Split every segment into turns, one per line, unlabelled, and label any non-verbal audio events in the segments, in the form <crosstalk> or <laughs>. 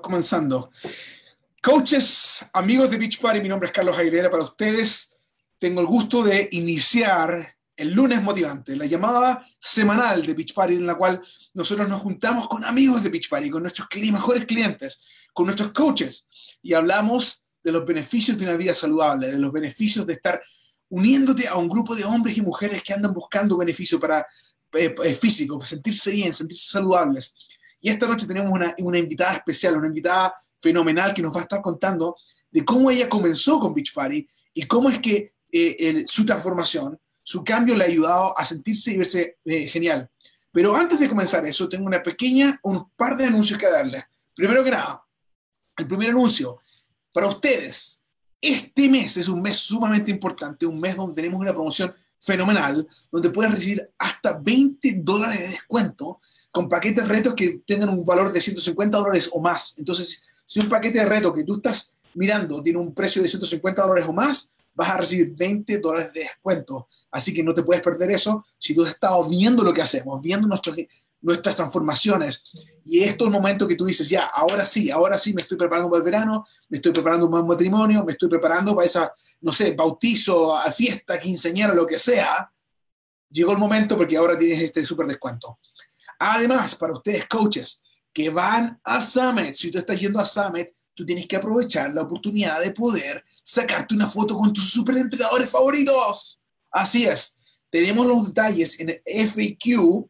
comenzando. Coaches, amigos de Beach Party, mi nombre es Carlos Aguilera para ustedes. Tengo el gusto de iniciar el lunes motivante, la llamada semanal de Beach Party, en la cual nosotros nos juntamos con amigos de Beach Party, con nuestros mejores clientes, con nuestros coaches, y hablamos de los beneficios de una vida saludable, de los beneficios de estar uniéndote a un grupo de hombres y mujeres que andan buscando beneficio para eh, eh, físico, sentirse bien, sentirse saludables. Y esta noche tenemos una, una invitada especial, una invitada fenomenal que nos va a estar contando de cómo ella comenzó con Beach Party y cómo es que eh, su transformación, su cambio le ha ayudado a sentirse y verse eh, genial. Pero antes de comenzar eso, tengo una pequeña, un par de anuncios que darles. Primero que nada, el primer anuncio, para ustedes, este mes es un mes sumamente importante, un mes donde tenemos una promoción fenomenal, donde puedes recibir hasta 20 dólares de descuento con paquetes retos que tengan un valor de 150 dólares o más. Entonces, si un paquete de reto que tú estás mirando tiene un precio de 150 dólares o más, vas a recibir 20 dólares de descuento. Así que no te puedes perder eso si tú has estado viendo lo que hacemos, viendo nuestros, nuestras transformaciones. Y esto es el momento que tú dices, ya, ahora sí, ahora sí me estoy preparando para el verano, me estoy preparando para un matrimonio, me estoy preparando para esa, no sé, bautizo, fiesta, quinceañera, lo que sea. Llegó el momento porque ahora tienes este súper descuento. Además, para ustedes coaches que van a Summit, si tú estás yendo a Summit, tú tienes que aprovechar la oportunidad de poder sacarte una foto con tus super entrenadores favoritos. Así es. Tenemos los detalles en el FAQ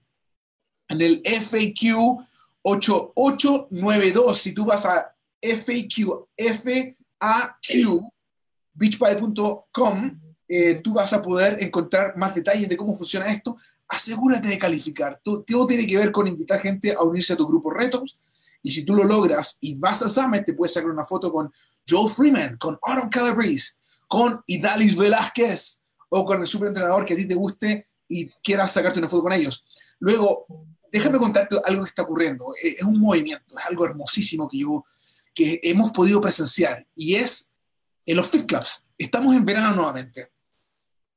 en el FAQ 8892. Si tú vas a FAQ, FAQ, beachparty.com, eh, tú vas a poder encontrar más detalles de cómo funciona esto. Asegúrate de calificar. Todo, tiene que ver con invitar gente a unirse a tu grupo retos. Y si tú lo logras y vas a Summit, te puedes sacar una foto con Joel Freeman, con Autumn Calabrese, con Idalis Velázquez o con el superentrenador que a ti te guste y quieras sacarte una foto con ellos. Luego, déjame contarte algo que está ocurriendo. Eh, es un movimiento, es algo hermosísimo que, yo, que hemos podido presenciar y es en los Fit Clubs. Estamos en verano nuevamente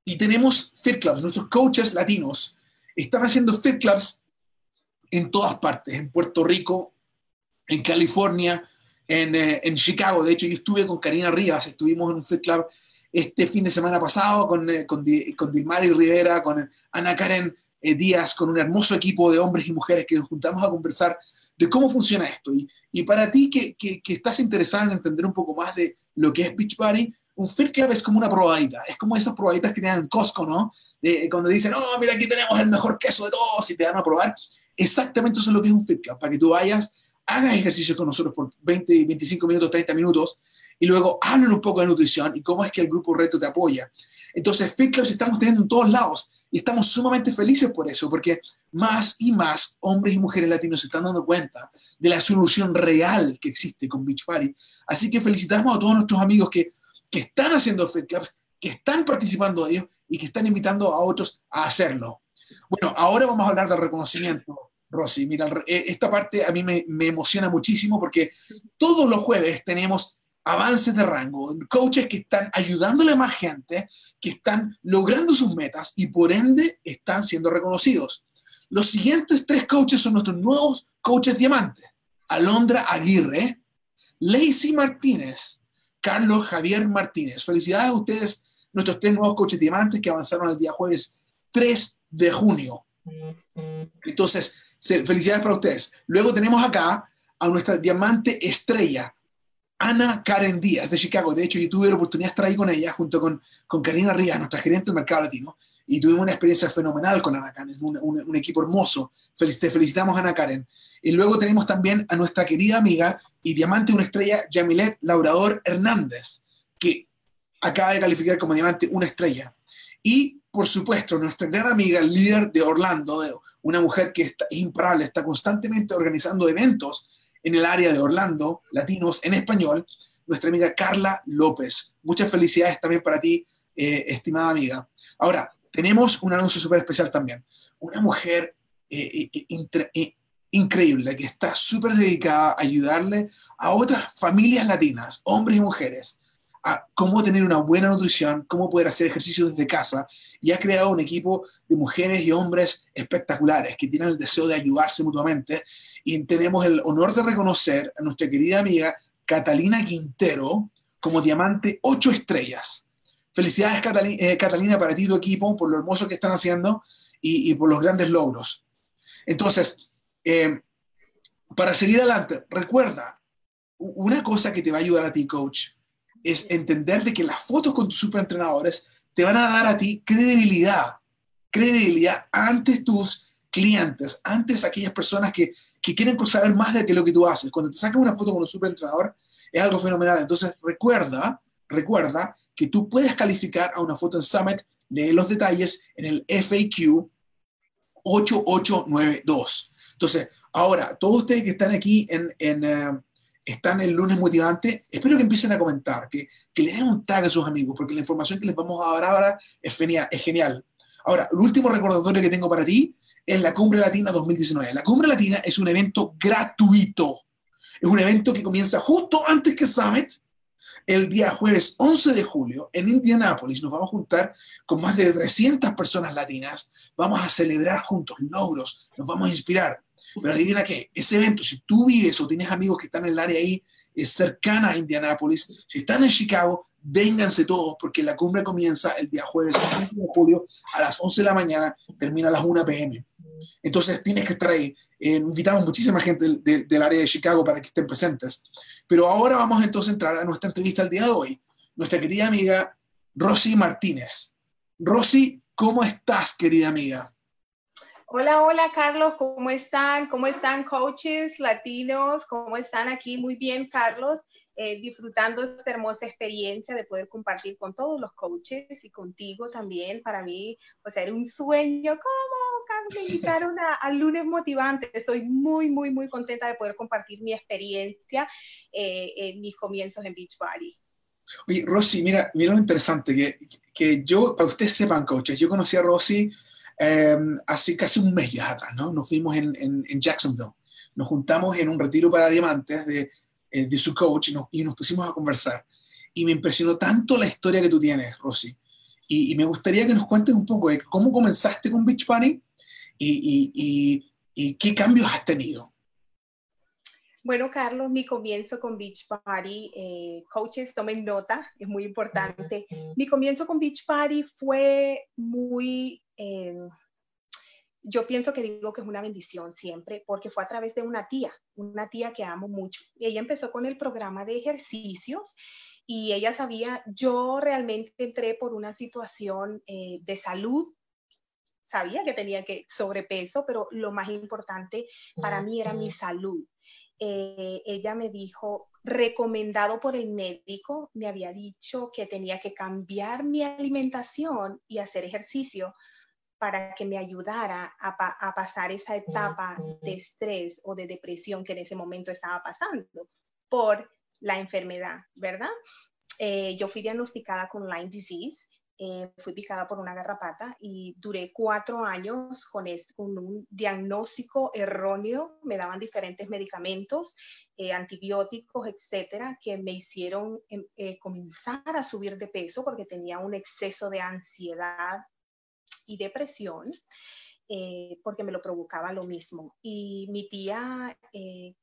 y tenemos Fit Clubs. Nuestros coaches latinos están haciendo Fit Clubs en todas partes, en Puerto Rico, en California, en, eh, Chicago. De hecho, yo estuve con Karina Rivas, estuvimos en un Fit Club este fin de semana pasado con, eh, con, con Dilmari Rivera, con Ana Karen eh, días con un hermoso equipo de hombres y mujeres que nos juntamos a conversar de cómo funciona esto. Y, para ti que, estás interesado en entender un poco más de lo que es Beach Party, un Fit Club es como una probadita, es como esas probaditas que te dan Costco, ¿no? De, cuando dicen, oh, mira, aquí tenemos el mejor queso de todos y te dan a probar. Exactamente eso es lo que es un Fit Club, para que tú vayas, hagas ejercicio con nosotros por 20, 25 minutos, 30 minutos y luego hablen un poco de nutrición y cómo es que el grupo reto te apoya. Entonces, Fit Clubs estamos teniendo en todos lados y estamos sumamente felices por eso, porque más y más hombres y mujeres latinos se están dando cuenta de la solución real que existe con Beach Party. Así que felicitamos a todos nuestros amigos que, que están haciendo Fit Clubs, que están participando de ellos y que están invitando a otros a hacerlo. Bueno, ahora vamos a hablar del reconocimiento. Rosy, mira, eh, esta parte a mí me, me emociona muchísimo porque todos los jueves tenemos avances de rango, coaches que están ayudándole a más gente, que están logrando sus metas y por ende están siendo reconocidos. Los siguientes tres coaches son nuestros nuevos coaches diamantes. Alondra Aguirre, Lacey Martínez, Carlos Javier Martínez. Felicidades a ustedes, nuestros tres nuevos coaches diamantes que avanzaron el día jueves 3 de junio. Entonces, felicidades para ustedes. Luego tenemos acá a nuestra diamante estrella, Ana Karen Díaz de Chicago. De hecho, yo tuve la oportunidad de estar ahí con ella junto con, con Karina Rías, nuestra gerente del mercado latino, y tuvimos una experiencia fenomenal con Ana Karen, un, equipo hermoso. te felicitamos, Ana Karen. Y luego tenemos también a nuestra querida amiga y diamante una estrella, Yamilet Laurador Hernández, que acaba de calificar como diamante una estrella. Y, por supuesto, nuestra gran amiga, líder de Orlando, una mujer que está, es imparable, está constantemente organizando eventos en el área de Orlando, latinos en español, nuestra amiga Carla López. Muchas felicidades también para ti, eh, estimada amiga. Ahora, tenemos un anuncio súper especial también. Una mujer eh, eh, increíble que está súper dedicada a ayudarle a otras familias latinas, hombres y mujeres, a cómo tener una buena nutrición, cómo poder hacer ejercicio desde casa y ha creado un equipo de mujeres y hombres espectaculares que tienen el deseo de ayudarse mutuamente y tenemos el honor de reconocer a nuestra querida amiga Catalina Quintero como diamante 8 estrellas. Felicidades eh, Catalina para ti y tu equipo por lo hermoso que están haciendo y, por los grandes logros. Entonces, eh, para seguir adelante, recuerda, una cosa que te va a ayudar a ti, coach, es entender de que las fotos con tus superentrenadores te van a dar a ti credibilidad, credibilidad ante tus clientes, antes aquellas personas que, que quieren saber más de lo que tú haces. Cuando te sacas una foto con un superentrenador, es algo fenomenal. Entonces, recuerda, recuerda que tú puedes calificar a una foto en Summit, lee los detalles en el FAQ 8892. Entonces, ahora, todos ustedes que están aquí en, en uh, están el lunes motivante, espero que empiecen a comentar, que, que le den un tag a sus amigos, porque la información que les vamos a dar ahora es genial. Ahora, el último recordatorio que tengo para ti es la Cumbre Latina 2019. La Cumbre Latina es un evento gratuito. Es un evento que comienza justo antes que Summit, el día jueves 11 de julio en Indianápolis. Nos vamos a juntar con más de 300 personas latinas. Vamos a celebrar juntos logros, nos vamos a inspirar. Pero adivina qué, ese evento, si tú vives o tienes amigos que están en el área ahí, es cercana a Indianápolis, si están en Chicago, vénganse todos porque la cumbre comienza el día jueves 11 de julio a las 11 de la mañana, termina a las 1 pm. Entonces tienes que estar ahí. Eh, invitamos muchísima gente del área de Chicago para que estén presentes. Pero ahora vamos entonces a entrar a nuestra entrevista el día de hoy. Nuestra querida amiga Rosy Martínez. Rosy, ¿cómo estás, querida amiga?
Hola, hola Carlos, ¿cómo están? ¿Cómo están coaches latinos? ¿Cómo están aquí? Muy bien, Carlos. Eh, disfrutando esta hermosa experiencia de poder compartir con todos los coaches y contigo también. Para mí, sea, era un sueño. ¿Cómo? Me invitaron a, al lunes motivante. Estoy muy, muy, muy contenta de poder compartir mi experiencia eh, en mis comienzos en Beachbody.
Oye, Rosy, mira, mira lo interesante, que, que yo, para ustedes sepan, coaches, yo conocí a Rosy eh, hace casi un mes ya atrás, ¿no? Nos fuimos en, Jacksonville. Nos juntamos en un retiro para diamantes de eh, su coach y nos, pusimos a conversar. Y me impresionó tanto la historia que tú tienes, Rosy. Y, me gustaría que nos cuentes un poco de cómo comenzaste con Beach Bunny y, y, qué cambios has tenido.
Bueno, Carlos, mi comienzo con Beach Party, eh, coaches, tomen nota, es muy importante. Mi comienzo con Beach Party fue muy, eh, yo pienso que digo que es una bendición siempre, porque fue a través de una tía, una tía que amo mucho. Ella empezó con el programa de ejercicios y ella sabía, yo realmente entré por una situación eh, de salud, sabía que tenía que sobrepeso, pero lo más importante para mí era mi salud. Eh, ella me dijo, recomendado por el médico, me había dicho que tenía que cambiar mi alimentación y hacer ejercicio para que me ayudara a, pasar esa etapa de estrés o de depresión que en ese momento estaba pasando por la enfermedad, ¿verdad? Eh, yo fui diagnosticada con Lyme disease, eh, fui picada por una garrapata y duré cuatro años con, con un diagnóstico erróneo. Me daban diferentes medicamentos, eh, antibióticos, etcétera, que me hicieron em, comenzar a subir de peso porque tenía un exceso de ansiedad y depresión, eh, porque me lo provocaba lo mismo. Y mi tía eh,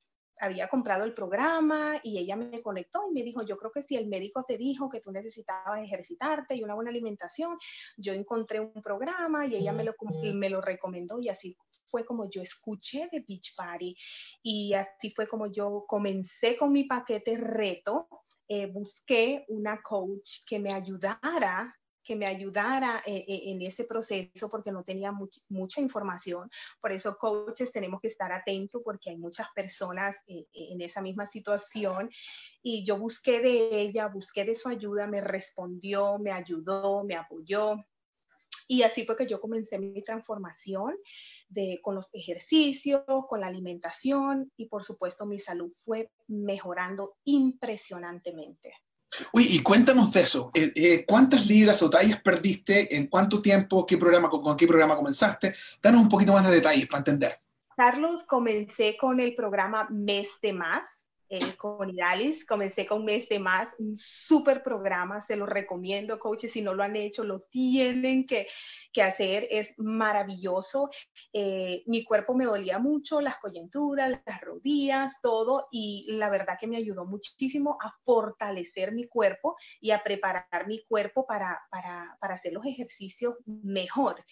había comprado el programa y ella me conectó y me dijo, yo creo que si el médico te dijo que tú necesitabas ejercitarte y una buena alimentación, yo encontré un programa y ella me lo, me lo recomendó y así fue como yo escuché de Beach Party y así fue como yo comencé con mi paquete reto. Eh, busqué una coach que me ayudara que me ayudara eh, eh, en ese proceso porque no tenía mucha información. Por eso, coaches, tenemos que estar atentos porque hay muchas personas eh, en esa misma situación. Y yo busqué de ella, busqué de su ayuda, me respondió, me ayudó, me apoyó. Y así fue que yo comencé mi transformación de, con los ejercicios, con la alimentación y por supuesto mi salud fue mejorando impresionantemente.
Uy, y cuéntanos de eso. Eh, eh, ¿Cuántas libras o tallas perdiste? ¿En cuánto tiempo? ¿Qué programa, con, qué programa comenzaste? Danos un poquito más de detalles para entender.
Carlos, comencé con el programa Mes de Más. Eh, con Idalis. Comencé con un mes de más, un súper programa, se lo recomiendo, coaches, si no lo han hecho, lo tienen que, que hacer, es maravilloso. Eh, mi cuerpo me dolía mucho, las coyunturas, las rodillas, todo, y la verdad que me ayudó muchísimo a fortalecer mi cuerpo y a preparar mi cuerpo para, para, para hacer los ejercicios mejor.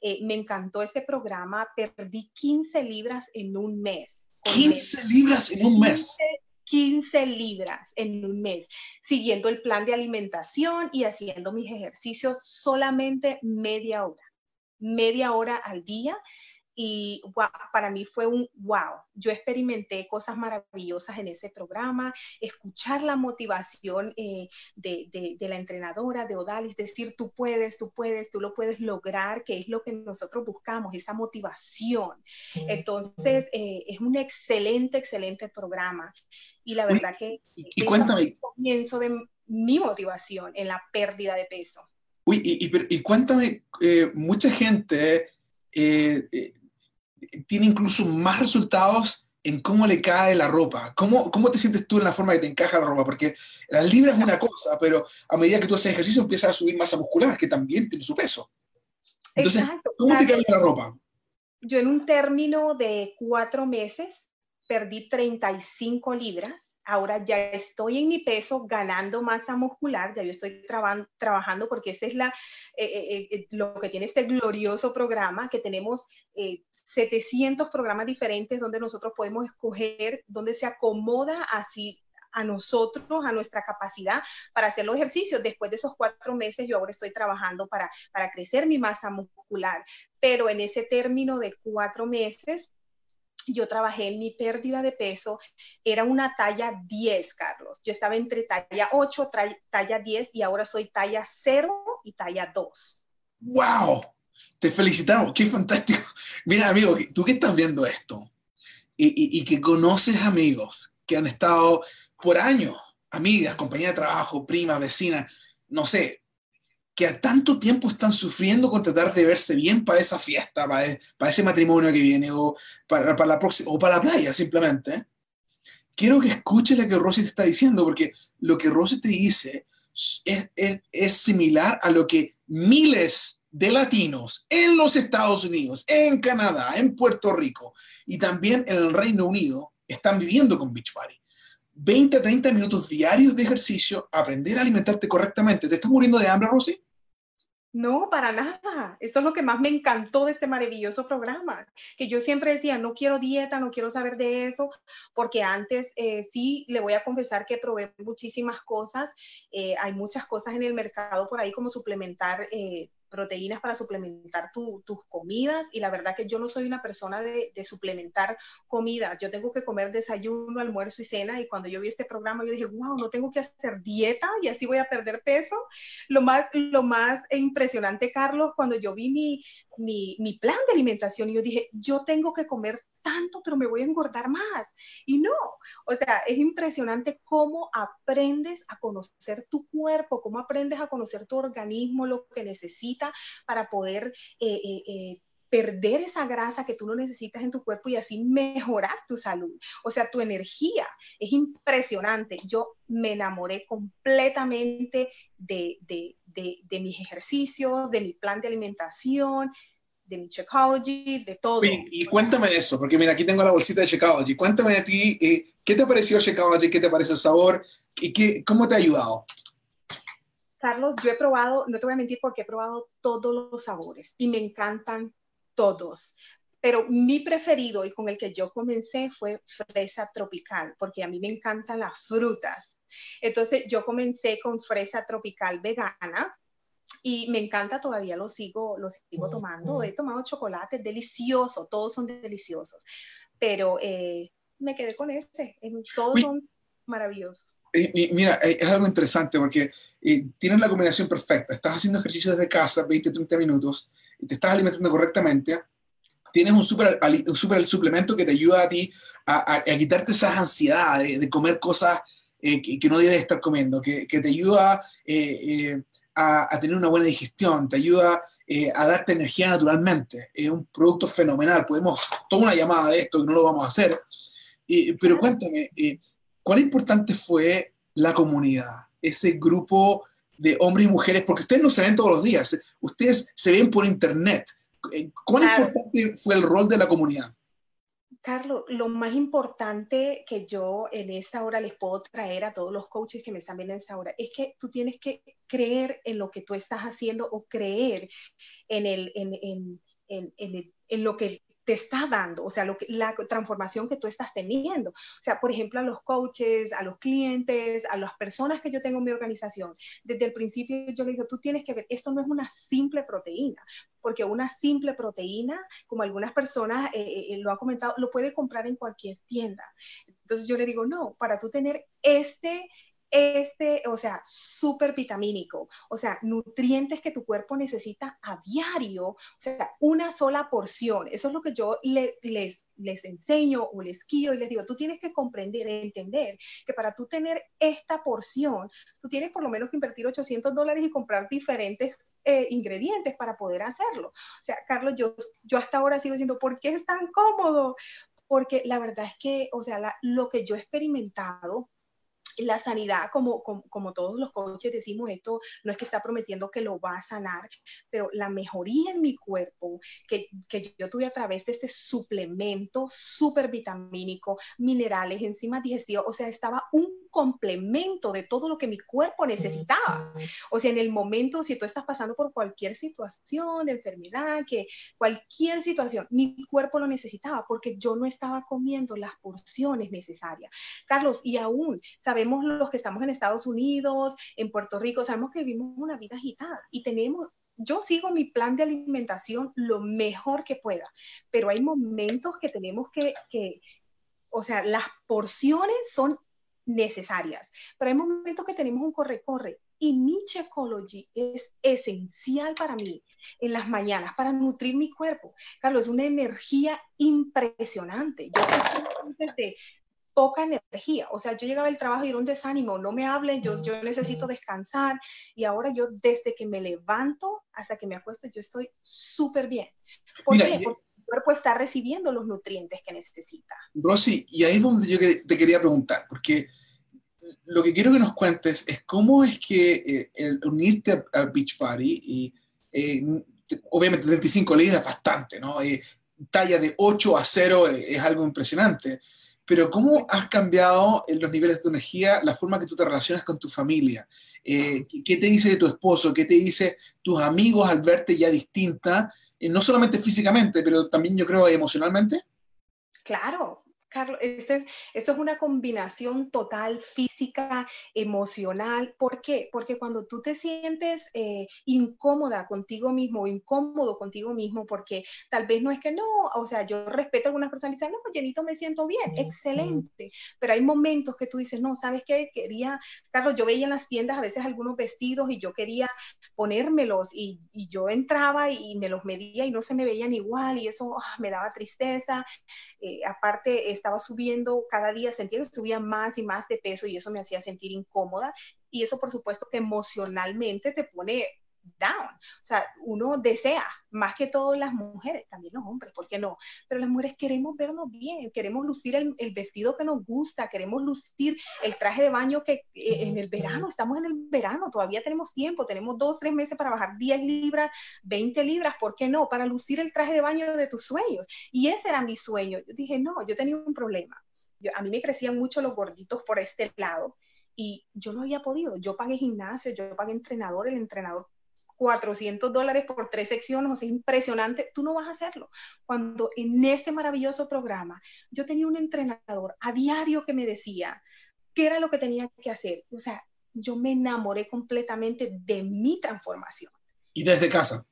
Eh, me encantó ese programa, perdí 15 libras en un mes.
15 libras en un mes.
15 libras en un mes, siguiendo el plan de alimentación y haciendo mis ejercicios solamente media hora, media hora al día y para mí fue un wow. Yo experimenté cosas maravillosas en ese programa, escuchar la motivación eh, de, la entrenadora, de Odalis, decir tú puedes, tú puedes, tú lo puedes lograr, que es lo que nosotros buscamos, esa motivación. Entonces, eh, es un excelente, excelente programa. Y la verdad que
y, cuéntame.
comienzo de mi motivación en la pérdida de peso.
Uy, y, cuéntame, eh, mucha gente tiene incluso más resultados en cómo le cae la ropa. ¿Cómo, ¿Cómo te sientes tú en la forma que te encaja la ropa? Porque la libra es una cosa, pero a medida que tú haces ejercicio empiezas a subir masa muscular, que también tiene su peso. Entonces, ¿cómo te cae la ropa?
Yo en un término de cuatro meses perdí 35 libras ahora ya estoy en mi peso, ganando masa muscular, ya yo estoy trabajando porque esa es eh, eh, eh, lo que tiene este glorioso programa, que tenemos 700 programas diferentes donde nosotros podemos escoger, donde se acomoda así a nosotros, a nuestra capacidad para hacer los ejercicios. Después de esos cuatro meses, yo ahora estoy trabajando para crecer mi masa muscular, pero en ese término de cuatro meses, yo trabajé en mi pérdida de peso, era una talla 10, Carlos. Yo estaba entre talla 8, talla 10 y ahora soy talla 0 y talla 2.
¡Wow! Te felicitamos, qué fantástico. Mira, amigo, tú que estás viendo esto y, y que conoces amigos que han estado por años, amigas, compañía de trabajo, prima, vecina, no sé, que a tanto tiempo están sufriendo con tratar de verse bien para esa fiesta, para, para ese matrimonio que viene, o para, la próxima, o para la playa simplemente, quiero que escuches lo que Rosy te está diciendo, porque lo que Rosy te dice es, es, es similar a lo que miles de latinos en los Estados Unidos, en Canadá, en Puerto Rico y también en el Reino Unido están viviendo con Beach Party. 20 a 30 minutos diarios de ejercicio, aprender a alimentarte correctamente. ¿Te estás muriendo de hambre, Rosy?
No, para nada. Eso es lo que más me encantó de este maravilloso programa, que yo siempre decía, no quiero dieta, no quiero saber de eso, porque antes eh, sí, le voy a confesar que probé muchísimas cosas. Eh, hay muchas cosas en el mercado por ahí como suplementar eh, proteínas para suplementar tus comidas y la verdad que yo no soy una persona de, suplementar comida. Yo tengo que comer desayuno, almuerzo y cena y cuando yo vi este programa yo dije, wow, no tengo que hacer dieta y así voy a perder peso. Lo más, lo más impresionante, Carlos, cuando yo vi mi, mi, mi plan de alimentación yo dije, yo tengo que comer tanto, pero me voy a engordar más. Y no, o sea, es impresionante cómo aprendes a conocer tu cuerpo, cómo aprendes a conocer tu organismo, lo que necesita para poder eh, eh, eh, perder esa grasa que tú no necesitas en tu cuerpo y así mejorar tu salud. O sea, tu energía es impresionante. Yo me enamoré completamente de, de, de mis ejercicios, de mi plan de alimentación, de mi Shakeology, de todo.
Y, cuéntame de eso, porque mira, aquí tengo la bolsita de Shakeology. Cuéntame de ti, eh, ¿qué te pareció Shakeology? ¿Qué te parece el sabor? ¿Y qué, cómo te ha ayudado?
Carlos, yo he probado, no te voy a mentir porque he probado todos los sabores y me encantan todos. Pero mi preferido y con el que yo comencé fue fresa tropical, porque a mí me encantan las frutas. Entonces yo comencé con fresa tropical vegana, y me encanta, todavía lo sigo, lo sigo tomando. He tomado chocolate, delicioso, todos son deliciosos, pero eh, me quedé con este, todos son maravillosos.
mira, eh, es algo interesante porque eh, tienes la combinación perfecta. Estás haciendo ejercicio desde casa, 20, 30 minutos, y te estás alimentando correctamente. Tienes un super, un super suplemento que te ayuda a ti a, quitarte esas ansiedades de, comer cosas que, que, no debes estar comiendo, que, que te ayuda a, tener una buena digestión, te ayuda eh, a darte energía naturalmente. Es un producto fenomenal. Podemos, toda una llamada de esto, que no lo vamos a hacer. pero cuéntame, eh, ¿cuán importante fue la comunidad, ese grupo de hombres y mujeres? Porque ustedes no se ven todos los días, ustedes se ven por internet. Eh, ¿Cuán importante fue el rol de la comunidad?
Carlos, lo más importante que yo en esta hora les puedo traer a todos los coaches que me están viendo en esta hora es que tú tienes que creer en lo que tú estás haciendo o creer en, el, en, en, en, en lo que te está dando, o sea, lo que, la transformación que tú estás teniendo. O sea, por ejemplo, a los coaches, a los clientes, a las personas que yo tengo en mi organización, desde el principio yo le digo, tú tienes que ver, esto no es una simple proteína, porque una simple proteína, como algunas personas eh, eh, eh, lo han comentado, lo puede comprar en cualquier tienda. Entonces yo le digo, no, para tú tener este este, o sea, súper vitamínico, o sea, nutrientes que tu cuerpo necesita a diario, o sea, una sola porción. Eso es lo que yo les, les enseño o les quiero y les digo, tú tienes que comprender, entender que para tú tener esta porción, tú tienes por lo menos que invertir 800 dólares y comprar diferentes eh, ingredientes para poder hacerlo. O sea, Carlos, yo, yo hasta ahora sigo diciendo, ¿por qué es tan cómodo? Porque la verdad es que, o sea, lo que yo he experimentado la sanidad, como, como, todos los coaches decimos, esto no es que está prometiendo que lo va a sanar, pero la mejoría en mi cuerpo que, que yo tuve a través de este suplemento súper vitamínico, minerales, enzimas digestivas, o sea, estaba un complemento de todo lo que mi cuerpo necesitaba. O sea, en el momento, si tú estás pasando por cualquier situación, enfermedad, que cualquier situación, mi cuerpo lo necesitaba porque yo no estaba comiendo las porciones necesarias. Carlos, y aún sabemos los que estamos en Estados Unidos, en Puerto Rico, sabemos que vivimos una vida agitada y tenemos, yo sigo mi plan de alimentación lo mejor que pueda, pero hay momentos que tenemos que, que o sea, las porciones son necesarias, pero hay momentos que tenemos un corre-corre y mi Checology es esencial para mí en las mañanas para nutrir mi cuerpo. Carlos, es una energía impresionante. Yo desde poca energía. O sea, yo llegaba del trabajo y era un desánimo, no me hablen, yo, yo necesito descansar. Y ahora yo, desde que me levanto hasta que me acuesto, yo estoy súper bien. ¿Por qué? Porque mi cuerpo está recibiendo los nutrientes que necesita.
Rosy, y ahí es donde yo te quería preguntar, porque lo que quiero que nos cuentes es cómo es que eh, el unirte a, Beach Party, y eh, obviamente 35 libras bastante, ¿no? Eh, talla de 8 a 0 es algo impresionante pero ¿cómo has cambiado en los niveles de tu energía la forma que tú te relacionas con tu familia? Eh, ¿Qué te dice de tu esposo? ¿Qué te dice tus amigos al verte ya distinta? Eh, no solamente físicamente, pero también yo creo emocionalmente.
Claro, Carlos, este esto es una combinación total física, emocional. ¿Por qué? Porque cuando tú te sientes eh, incómoda contigo mismo incómodo contigo mismo, porque tal vez no es que no, o sea, yo respeto a algunas personas y dicen, no, llenito me siento bien, excelente, pero hay momentos que tú dices, no, ¿sabes qué? Quería, Carlos, yo veía en las tiendas a veces algunos vestidos y yo quería ponérmelos y, y yo entraba y me los medía y no se me veían igual y eso ah, me daba tristeza. Eh, aparte, estaba subiendo cada día, sentía que subía más y más de peso y eso me hacía sentir incómoda. Y eso, por supuesto, que emocionalmente te pone down. O sea, uno desea, más que todas las mujeres, también los hombres, ¿por qué no? Pero las mujeres queremos vernos bien, queremos lucir el, vestido que nos gusta, queremos lucir el traje de baño que eh, en el verano, estamos en el verano, todavía tenemos tiempo, tenemos dos, tres meses para bajar 10 libras, 20 libras, ¿por qué no? Para lucir el traje de baño de tus sueños. Y ese era mi sueño. Yo dije, no, yo tenía un problema. a mí me crecían mucho los gorditos por este lado y yo no había podido. Yo pagué gimnasio, yo pagué entrenador, el entrenador 400 dólares por tres secciones, o sea, impresionante, tú no vas a hacerlo. Cuando en este maravilloso programa yo tenía un entrenador a diario que me decía qué era lo que tenía que hacer, o sea, yo me enamoré completamente de mi transformación.
Y desde casa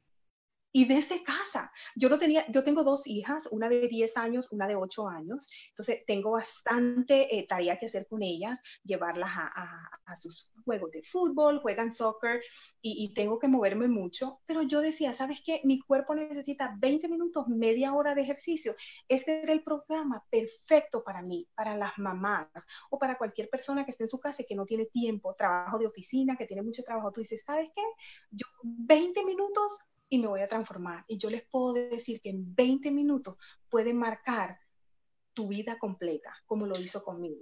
y desde casa. Yo no tenía, yo tengo dos hijas, una de 10 años, una de 8 años, entonces tengo bastante eh, tarea que hacer con ellas, llevarlas a, a, sus juegos de fútbol, juegan soccer y, y, tengo que moverme mucho, pero yo decía, ¿sabes qué? Mi cuerpo necesita 20 minutos, media hora de ejercicio. Este era el programa perfecto para mí, para las mamás o para cualquier persona que esté en su casa y que no tiene tiempo, trabajo de oficina, que tiene mucho trabajo. Tú dices, ¿sabes qué? Yo 20 minutos y me voy a transformar. Y yo les puedo decir que en 20 minutos puede marcar tu vida completa, como lo hizo conmigo.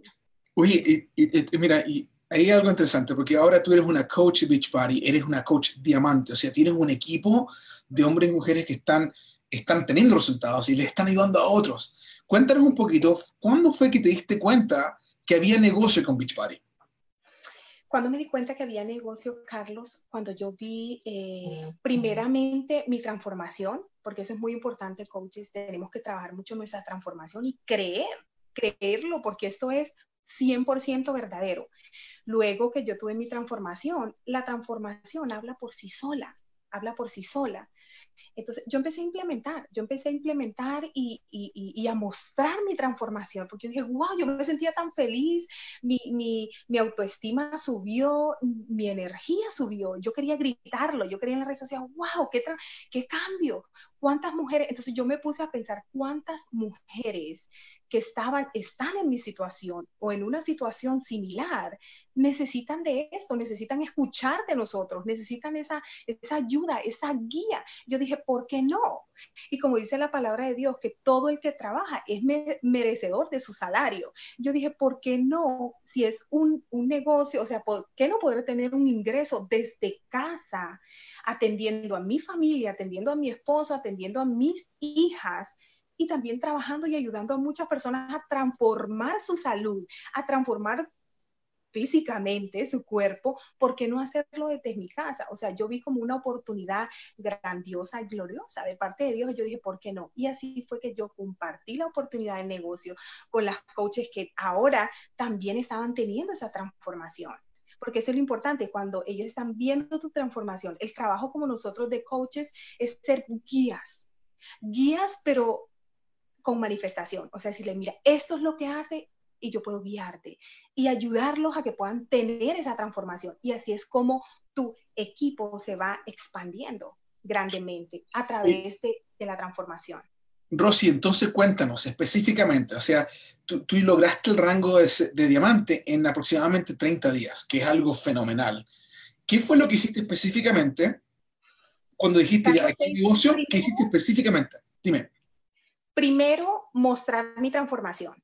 Oye, mira, y hay algo interesante, porque ahora tú eres una coach Beach Party, eres una coach diamante, o sea, tienes un equipo de hombres y mujeres que están, están teniendo resultados y le están ayudando a otros. Cuéntanos un poquito, ¿cuándo fue que te diste cuenta que había negocio con Beach Party?
Cuando me di cuenta que había negocio, Carlos, cuando yo vi eh, primeramente mi transformación, porque eso es muy importante, coaches, tenemos que trabajar mucho en nuestra transformación y creer, creerlo, porque esto es 100% verdadero. Luego que yo tuve mi transformación, la transformación habla por sí sola, habla por sí sola. Entonces, yo empecé a implementar, yo empecé a implementar y, y, a mostrar mi transformación, porque yo dije, wow, yo me sentía tan feliz, mi, mi, mi, autoestima subió, mi energía subió, yo quería gritarlo, yo quería en la red social, wow, qué, qué cambio, cuántas mujeres, entonces yo me puse a pensar cuántas mujeres que estaban, están en mi situación o en una situación similar, necesitan de esto, necesitan escuchar de nosotros, necesitan esa, esa ayuda, esa guía. Yo dije, ¿por qué no? Y como dice la palabra de Dios, que todo el que trabaja es merecedor de su salario. Yo dije, ¿por qué no? Si es un, un negocio, o sea, ¿por qué no poder tener un ingreso desde casa? atendiendo a mi familia, atendiendo a mi esposo, atendiendo a mis hijas, y también trabajando y ayudando a muchas personas a transformar su salud, a transformar físicamente su cuerpo, ¿por qué no hacerlo desde mi casa? O sea, yo vi como una oportunidad grandiosa y gloriosa de parte de Dios yo dije, ¿por qué no? Y así fue que yo compartí la oportunidad de negocio con las coaches que ahora también estaban teniendo esa transformación. Porque eso es lo importante, cuando ellos están viendo tu transformación, el trabajo como nosotros de coaches es ser guías, guías, pero con manifestación. O sea, decirle, mira, esto es lo que hace y yo puedo guiarte y ayudarlos a que puedan tener esa transformación. Y así es como tu equipo se va expandiendo grandemente a través de, la transformación.
Rosy, entonces cuéntanos específicamente, o sea, tú, lograste el rango de, de, diamante en aproximadamente 30 días, que es algo fenomenal. ¿Qué fue lo que hiciste específicamente cuando dijiste ya, ¿qué negocio? ¿Qué hiciste específicamente? Dime
primero, mostrar mi transformación.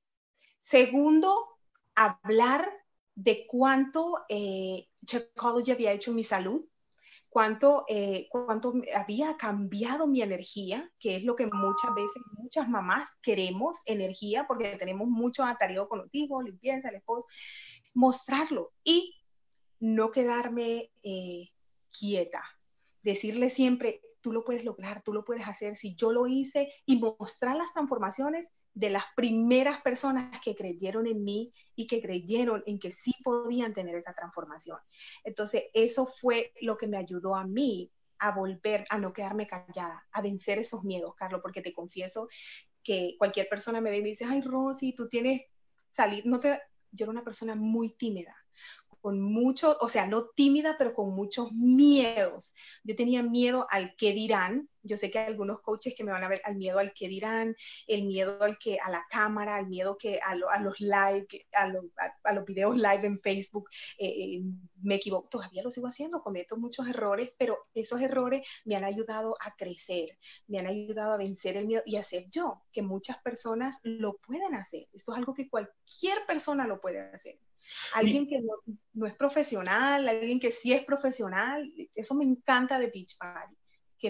Segundo, hablar de cuánto eh, Psychology había hecho mi salud, cuánto, eh, cuánto había cambiado mi energía, que es lo que muchas veces muchas mamás queremos, energía, porque tenemos mucho atareo con los hijos, limpieza, el esposo, mostrarlo y no quedarme eh, quieta, decirle siempre, tú lo puedes lograr, tú lo puedes hacer, si yo lo hice y mostrar las transformaciones de las primeras personas que creyeron en mí y que creyeron en que sí podían tener esa transformación. Entonces, eso fue lo que me ayudó a mí a volver, a no quedarme callada, a vencer esos miedos, Carlos, porque te confieso que cualquier persona me ve y me dice, ay, Rosy, tú tienes salir, no te... Yo era una persona muy tímida, con mucho, o sea, no tímida, pero con muchos miedos. Yo tenía miedo al qué dirán. Yo sé que hay algunos coaches que me van a ver al miedo al qué dirán, el miedo al que a la cámara, el miedo que a, los live, a, a, los videos live en Facebook. Eh, eh, me equivoco, todavía lo sigo haciendo, cometo muchos errores, pero esos errores me han ayudado a crecer, me han ayudado a vencer el miedo y a ser yo, que muchas personas lo pueden hacer. Esto es algo que cualquier persona lo puede hacer. Alguien que no, es profesional, alguien que sí es profesional, eso me encanta de Beach Party.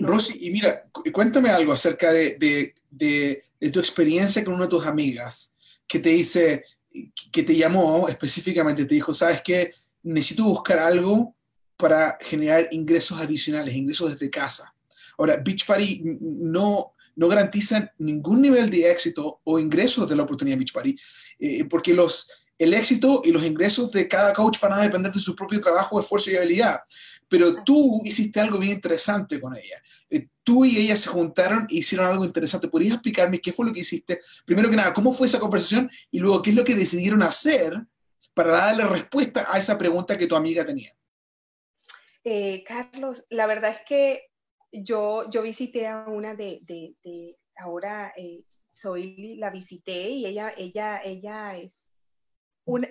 Rosy, y mira, cuéntame algo acerca de, de, de, tu experiencia con una de tus amigas que te dice, que te llamó específicamente, te dijo, ¿sabes qué? Necesito buscar algo para generar ingresos adicionales, ingresos desde casa. Ahora, Beach Party no, no garantiza ningún nivel de éxito o ingresos de la oportunidad Beach Party, eh, porque los, el éxito y los ingresos de cada coach van a depender de su propio trabajo, esfuerzo y habilidad. Pero tú hiciste algo bien interesante con ella. Eh, tú y ella se juntaron e hicieron algo interesante. ¿Podrías explicarme qué fue lo que hiciste? Primero que nada, ¿cómo fue esa conversación? Y luego, ¿qué es lo que decidieron hacer para darle respuesta a esa pregunta que tu amiga tenía?
Eh, Carlos, la verdad es que yo, yo visité a una de, de, ahora eh, soy la visité y ella, ella, ella es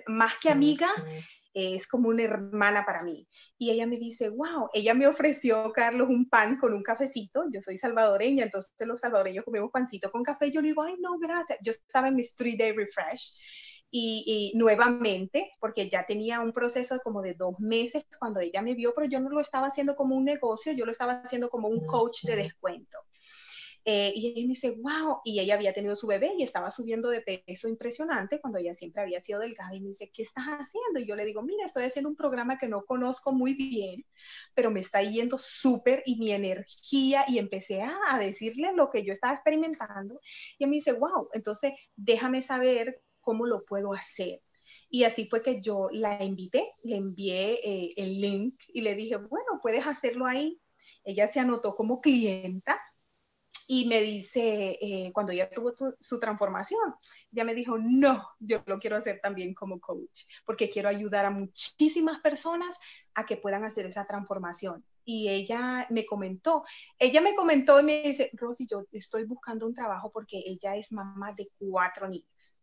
más que amiga, es como una hermana para mí. Y ella me dice, wow, ella me ofreció, Carlos, un pan con un cafecito. Yo soy salvadoreña, entonces los salvadoreños comemos pancito con café. Yo le digo, ay, no, gracias. Yo estaba en mi three day refresh y, nuevamente, porque ya tenía un proceso como de dos meses cuando ella me vio, pero yo no lo estaba haciendo como un negocio, yo lo estaba haciendo como un coach de descuento. Eh, y ella me dice, wow, y ella había tenido su bebé y estaba subiendo de peso impresionante cuando ella siempre había sido delgada. Y me dice, ¿qué estás haciendo? Y yo le digo, mira, estoy haciendo un programa que no conozco muy bien, pero me está yendo súper y mi energía, y empecé a, decirle lo que yo estaba experimentando. Y me dice, wow, entonces déjame saber cómo lo puedo hacer. Y así fue que yo la invité, le envié eh, el link y le dije, bueno, puedes hacerlo ahí. Ella se anotó como clienta y me dice, eh, cuando ella tuvo su transformación, ya me dijo, no, yo lo quiero hacer también como coach, porque quiero ayudar a muchísimas personas a que puedan hacer esa transformación. Y ella me comentó, ella me comentó y me dice, Rosy, yo estoy buscando un trabajo porque ella es mamá de cuatro niños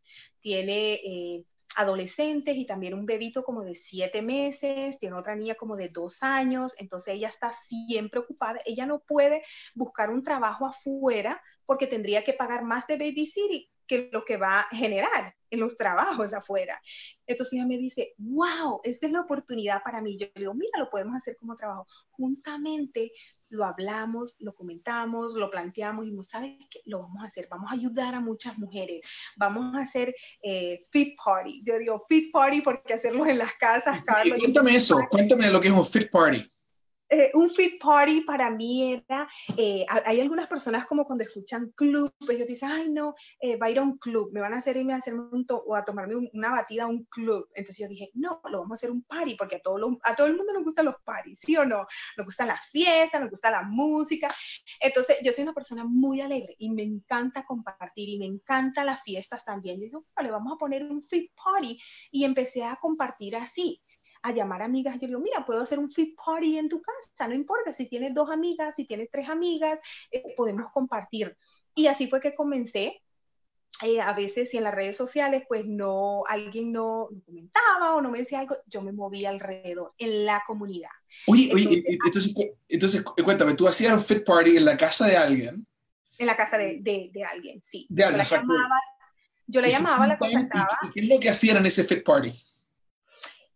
tiene eh, adolescentes y también un bebito como de siete meses, tiene otra niña como de dos años, entonces ella está siempre ocupada, ella no puede buscar un trabajo afuera porque tendría que pagar más de babysitting que lo que va a generar en los trabajos afuera. Entonces ella me dice, wow, esta es la oportunidad para mí. Yo le digo, mira, lo podemos hacer como trabajo. Juntamente lo hablamos, lo comentamos, lo planteamos y no ¿sabes qué? Lo vamos a hacer, vamos a ayudar a muchas mujeres, vamos a hacer eh, fit party. Yo digo fit party porque hacerlo en las casas,
Carlos. Cuéntame eso, cuéntame lo que es un fit party.
Eh, un fit party para mí era, eh, hay algunas personas como cuando escuchan club, ellos dicen, ay no, eh, va a ir a un club, me van a hacer irme a hacerme un o a tomarme una batida a un club. Entonces yo dije, no, lo vamos a hacer un party, porque a todo, a todo el mundo nos gustan los parties, ¿sí o no? Nos gusta la fiesta, nos gusta la música. Entonces yo soy una persona muy alegre y me encanta compartir y me encanta las fiestas también. Y digo, vale, vamos a poner un fit party y empecé a compartir así a llamar amigas. Yo digo, mira, puedo hacer un fit party en tu casa, no importa si tienes dos amigas, si tienes tres amigas, eh, podemos compartir. Y así fue que comencé. Eh, a veces si en las redes sociales pues no, alguien no, comentaba o no me decía algo, yo me movía alrededor, en la comunidad.
Oye, oye, entonces, entonces cuéntame, tú hacías un fit party en la casa de alguien.
En la casa de, de, alguien, sí.
De alguien,
yo la llamaba, yo la, llamaba, la contactaba.
¿Qué es lo que hacían en ese fit party?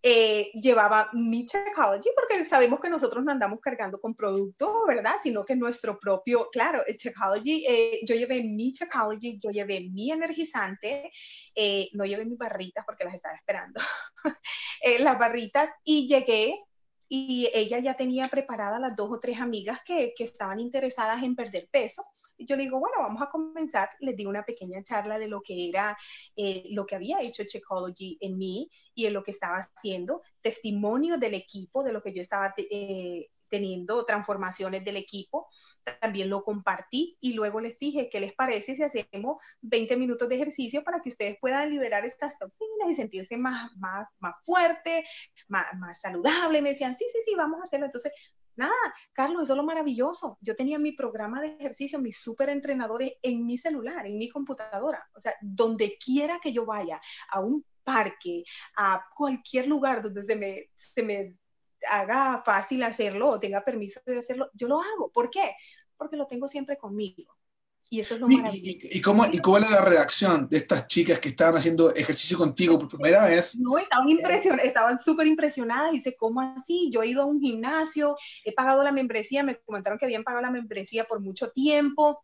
Eh, llevaba mi Checkology, porque sabemos que nosotros no andamos cargando con producto, ¿verdad? Sino que nuestro propio, claro, Checkology, eh, yo llevé mi Checkology, yo llevé mi energizante, eh, no llevé mis barritas porque las estaba esperando, <laughs> las barritas, y llegué y ella ya tenía preparadas las dos o tres amigas que, que estaban interesadas en perder peso. Y yo le digo, bueno, vamos a comenzar. Les di una pequeña charla de lo que era, eh, lo que había hecho Checology en mí y en lo que estaba haciendo, testimonio del equipo, de lo que yo estaba eh, teniendo transformaciones del equipo. También lo compartí y luego les dije, ¿qué les parece si hacemos 20 minutos de ejercicio para que ustedes puedan liberar estas toxinas y sentirse más, más, más fuerte, más, más saludable? me decían, sí, sí, sí, vamos a hacerlo. Entonces Nada, Carlos, eso es lo maravilloso. Yo tenía mi programa de ejercicio, mis super entrenadores en mi celular, en mi computadora. O sea, donde quiera que yo vaya, a un parque, a cualquier lugar donde se me, se me haga fácil hacerlo o tenga permiso de hacerlo, yo lo hago. ¿Por qué? Porque lo tengo siempre conmigo. Y eso es lo maravilloso.
¿Y, cómo, ¿Y cómo era la reacción de estas chicas que estaban haciendo ejercicio contigo por primera vez?
No, estaban impresionadas, estaban súper impresionadas. Dice, ¿cómo así? Yo he ido a un gimnasio, he pagado la membresía, me comentaron que habían pagado la membresía por mucho tiempo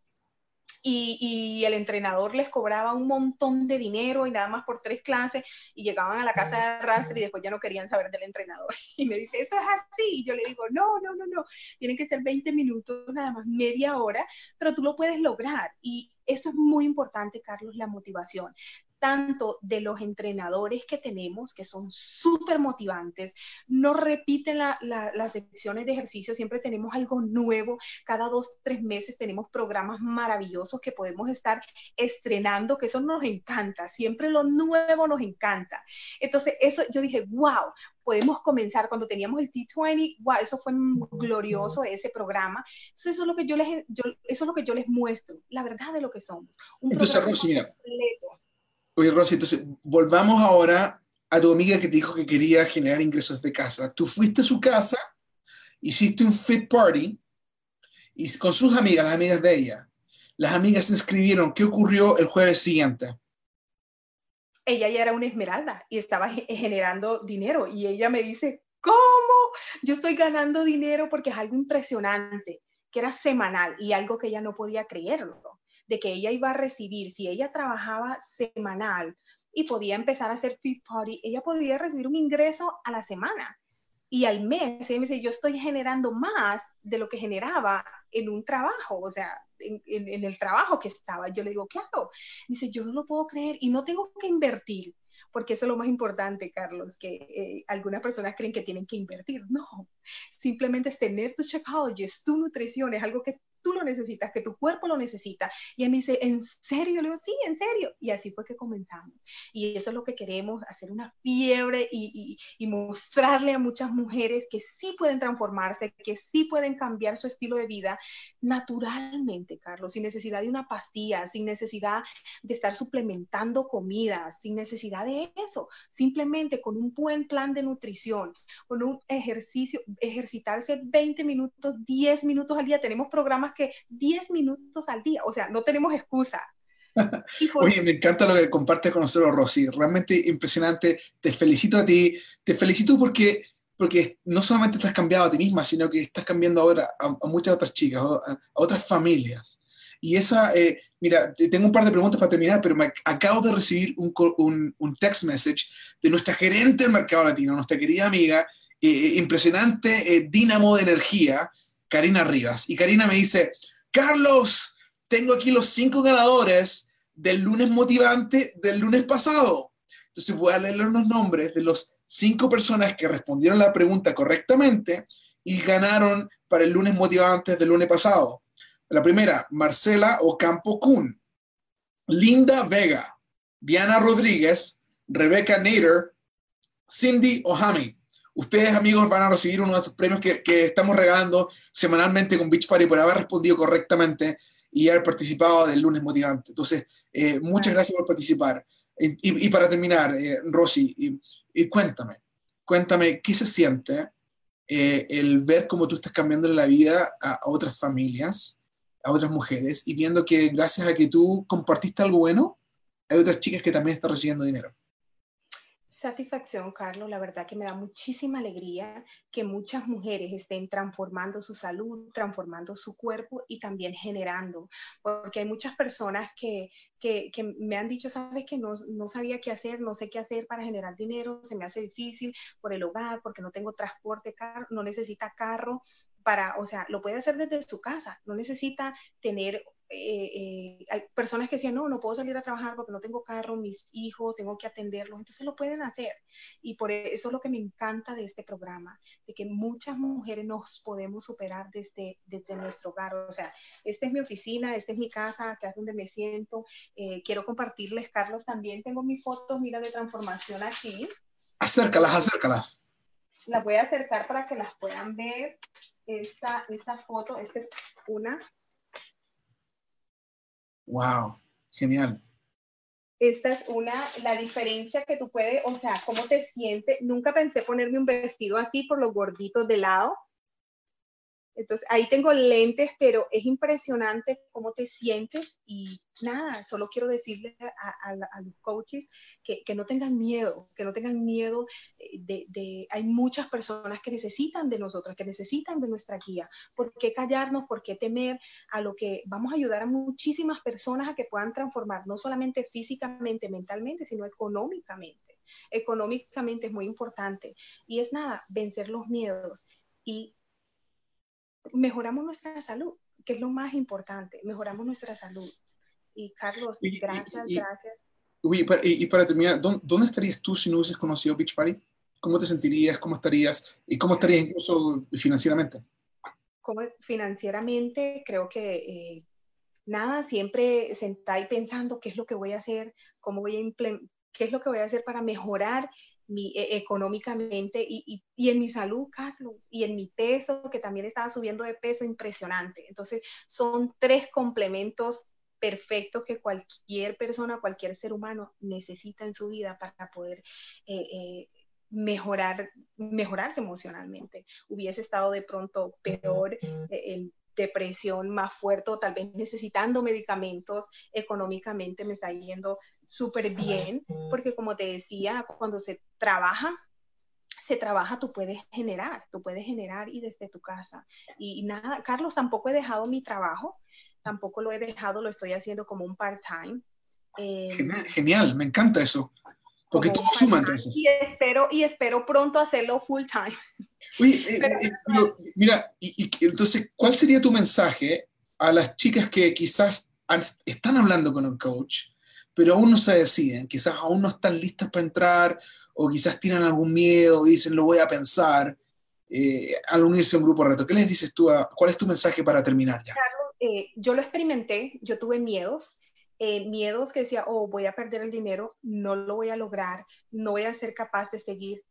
y, el entrenador les cobraba un montón de dinero y nada más por tres clases y llegaban a la casa de arrastre y después ya no querían saber del entrenador. <laughs> Y me dice, eso es así. Y yo le digo, no, no, no, no, tienen que ser 20 minutos, nada más media hora, pero tú lo puedes lograr. Y eso es muy importante, Carlos, la motivación tanto de los entrenadores que tenemos, que son súper motivantes, no repiten las secciones de ejercicio, siempre tenemos algo nuevo, cada dos, tres meses tenemos programas maravillosos que podemos estar estrenando, que eso nos encanta, siempre lo nuevo nos encanta. Entonces, eso yo dije, wow, podemos comenzar cuando teníamos el T20, wow, eso fue glorioso ese programa. Entonces, eso es lo que yo les, eso es lo que yo les muestro, la verdad de lo que somos.
Entonces, Rosy, mira, Oye, Rosy, entonces volvamos ahora a tu amiga que te dijo que quería generar ingresos de casa. Tú fuiste a su casa, hiciste un fit party y con sus amigas, las amigas de ella. Las amigas se inscribieron. ¿Qué ocurrió el jueves siguiente?
ella ya era una esmeralda y estaba generando dinero. Y ella me dice, ¿cómo? Yo estoy ganando dinero porque es algo impresionante, que era semanal y algo que ella no podía creerlo, de que ella iba a recibir, si ella trabajaba semanal y podía empezar a hacer fit party, ella podía recibir un ingreso a la semana. Y al mes, ella me dice, yo estoy generando más de lo que generaba en un trabajo, o sea, en, el trabajo que estaba. Yo le digo, claro. Dice, yo no lo puedo creer y no tengo que invertir porque eso es lo más importante, Carlos, que eh, algunas personas creen que tienen que invertir. No, simplemente es tener tu Shakeologist, tu nutrición, es algo que tú lo necesitas, que tu cuerpo lo necesita. Y él me dice, ¿en serio? Le digo, sí, en serio. Y así fue que comenzamos. Y eso es lo que queremos, hacer una fiebre y, y, mostrarle a muchas mujeres que sí pueden transformarse, que sí pueden cambiar su estilo de vida naturalmente, Carlos, sin necesidad de una pastilla, sin necesidad de estar suplementando comida, sin necesidad de eso, simplemente con un buen plan de nutrición, con un ejercicio, ejercitarse 20 minutos, 10 minutos al día. Tenemos programas que 10 minutos al día, o sea, no tenemos excusa. <laughs>
Oye, me encanta lo que compartes con nosotros, Rosy. Realmente impresionante. Te felicito a ti. Te felicito porque, porque no solamente estás cambiando a ti misma, sino que estás cambiando ahora a, muchas otras chicas, a, otras familias. Y esa, eh, mira, tengo un par de preguntas para terminar, pero me acabo de recibir un, un, un text message de nuestra gerente del mercado latino, nuestra querida amiga, eh, eh, impresionante eh, dínamo de energía, Karina Rivas. Y Karina me dice, Carlos, tengo aquí los cinco ganadores del lunes motivante del lunes pasado. Entonces voy a leer los nombres de los cinco personas que respondieron la pregunta correctamente y ganaron para el lunes motivante del lunes pasado. La primera, Marcela Ocampo Kun, Linda Vega, Diana Rodríguez, Rebeca Nader, Cindy Ohami. Ustedes, amigos, van a recibir uno de estos premios que, estamos regalando semanalmente con Beach Party por haber respondido correctamente y haber participado del lunes motivante. Entonces, eh, muchas gracias por participar. Y, para terminar, eh, Rosy, y, cuéntame, cuéntame, ¿qué se siente eh, el ver cómo tú estás cambiando la vida a, a, otras familias, a otras mujeres, y viendo que gracias a que tú compartiste algo bueno, hay otras chicas que también están recibiendo dinero?
Satisfacción, Carlos. La verdad que me da muchísima alegría que muchas mujeres estén transformando su salud, transformando su cuerpo y también generando, porque hay muchas personas que, que, me han dicho, sabes que no, no, sabía qué hacer, no sé qué hacer para generar dinero, se me hace difícil por el hogar, porque no tengo transporte, no necesita carro para, o sea, lo puede hacer desde su casa, no necesita tener eh, eh, hay personas que decían, no, no puedo salir a trabajar porque no tengo carro, mis hijos, tengo que atenderlos, entonces lo pueden hacer. Y por eso es lo que me encanta de este programa, de que muchas mujeres nos podemos superar desde, desde nuestro hogar. O sea, esta es mi oficina, esta es mi casa, acá es donde me siento. Eh, quiero compartirles, Carlos, también tengo mis fotos, mira, de transformación aquí.
Acércalas, acércalas.
Las voy a acercar para que las puedan ver. Esta, esta foto, esta es una
Wow, genial.
Esta es una, la diferencia que tú puedes, o sea, cómo te sientes. Nunca pensé ponerme un vestido así por los gorditos de lado, entonces, ahí tengo lentes, pero es impresionante cómo te sientes y nada, solo quiero decirle a, los coaches que, no tengan miedo, que no tengan miedo eh, de, hay muchas personas que necesitan de nosotros, que necesitan de nuestra guía. ¿Por qué callarnos? ¿Por qué temer a lo que vamos a ayudar a muchísimas personas a que puedan transformar, no solamente físicamente, mentalmente, sino económicamente? Económicamente es muy importante. Y es nada, vencer los miedos y mejoramos nuestra salud, que es lo más importante, mejoramos nuestra salud. Y Carlos, gracias, gracias.
y, para terminar, ¿dónde, estarías tú si no hubieses conocido Beach Party? ¿Cómo te sentirías? ¿Cómo estarías? ¿Y cómo estarías incluso financieramente?
Como financieramente, creo que eh, nada, siempre sentáis pensando qué es lo que voy a hacer, cómo voy a qué es lo que voy a hacer para mejorar e, económicamente y, y, en mi salud, Carlos, y en mi peso, que también estaba subiendo de peso impresionante. Entonces, son tres complementos perfectos que cualquier persona, cualquier ser humano necesita en su vida para poder eh, eh, mejorar, mejorarse emocionalmente. Hubiese estado de pronto peor, eh, depresión más fuerte o tal vez necesitando medicamentos, económicamente me está yendo súper bien, porque como te decía, cuando se trabaja, se trabaja, tú puedes generar, tú puedes generar y desde tu casa. Y, nada, Carlos, tampoco he dejado mi trabajo, tampoco lo he dejado, lo estoy haciendo como un part-time.
Em, genial, me encanta eso. Porque todo suma entonces.
Y espero, y espero pronto hacerlo full time. <laughs>
Eh, eh, mira, y, entonces, ¿cuál sería tu mensaje a las chicas que quizás están hablando con un coach, pero aún no se deciden, quizás aún no están listas para entrar, o quizás tienen algún miedo, dicen, lo voy a pensar, eh, al unirse a un grupo de reto? ¿Qué les dices tú? ¿Cuál es tu mensaje para terminar ya?
Carlos, yo lo experimenté, yo tuve miedos, eh, miedos que decía, oh, voy a perder el dinero, no lo voy a lograr, no voy a ser capaz de seguir.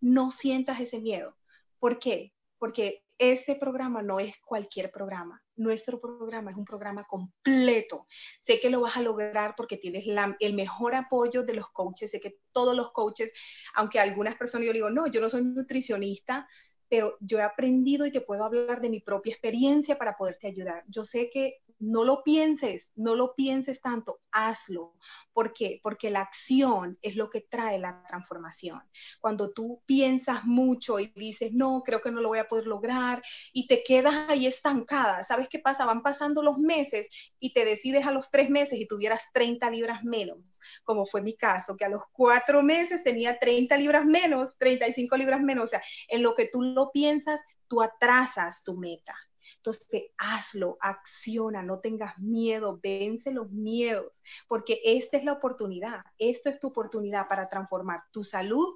No sientas ese miedo. ¿Por qué? Porque este programa no es cualquier programa. Nuestro programa es un programa completo. Sé que lo vas a lograr porque tienes el mejor apoyo de los coaches. Sé que todos los coaches, aunque algunas personas yo digo, no, yo no soy nutricionista, pero yo he aprendido y te puedo hablar de mi propia experiencia para poderte ayudar. Yo sé que no lo pienses, no lo pienses tanto, hazlo. ¿Por qué? Porque la acción es lo que trae la transformación. Cuando tú piensas mucho y dices, no, creo que no lo voy a poder lograr y te quedas ahí estancada, ¿sabes qué pasa? Van pasando los meses y te decides a los tres meses y tuvieras 30 libras menos, como fue mi caso, que a los cuatro meses tenía 30 libras menos, 35 libras menos. O sea, en lo que tú lo piensas, tú atrasas tu meta. Entonces, hazlo, acciona, no tengas miedo, vence los miedos, porque esta es la oportunidad, esta es tu oportunidad para transformar tu salud,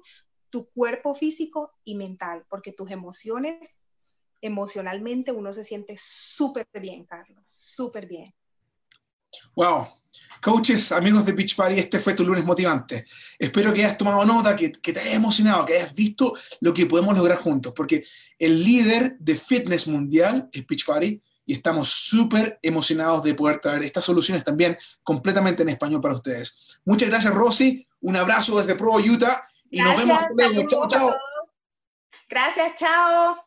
tu cuerpo físico y mental, porque tus emociones, emocionalmente uno se siente súper bien, Carlos, súper bien.
Wow, Coaches, amigos de Beach Party, este fue tu lunes motivante. Espero que hayas tomado nota, que, te hayas emocionado, que hayas visto lo que podemos lograr juntos, porque el líder de fitness mundial es Beach Party y estamos súper emocionados de poder traer estas soluciones también completamente en español para ustedes. Muchas gracias, Rosy. Un abrazo desde Pro Utah y nos vemos. Chao, chao.
Gracias, chao.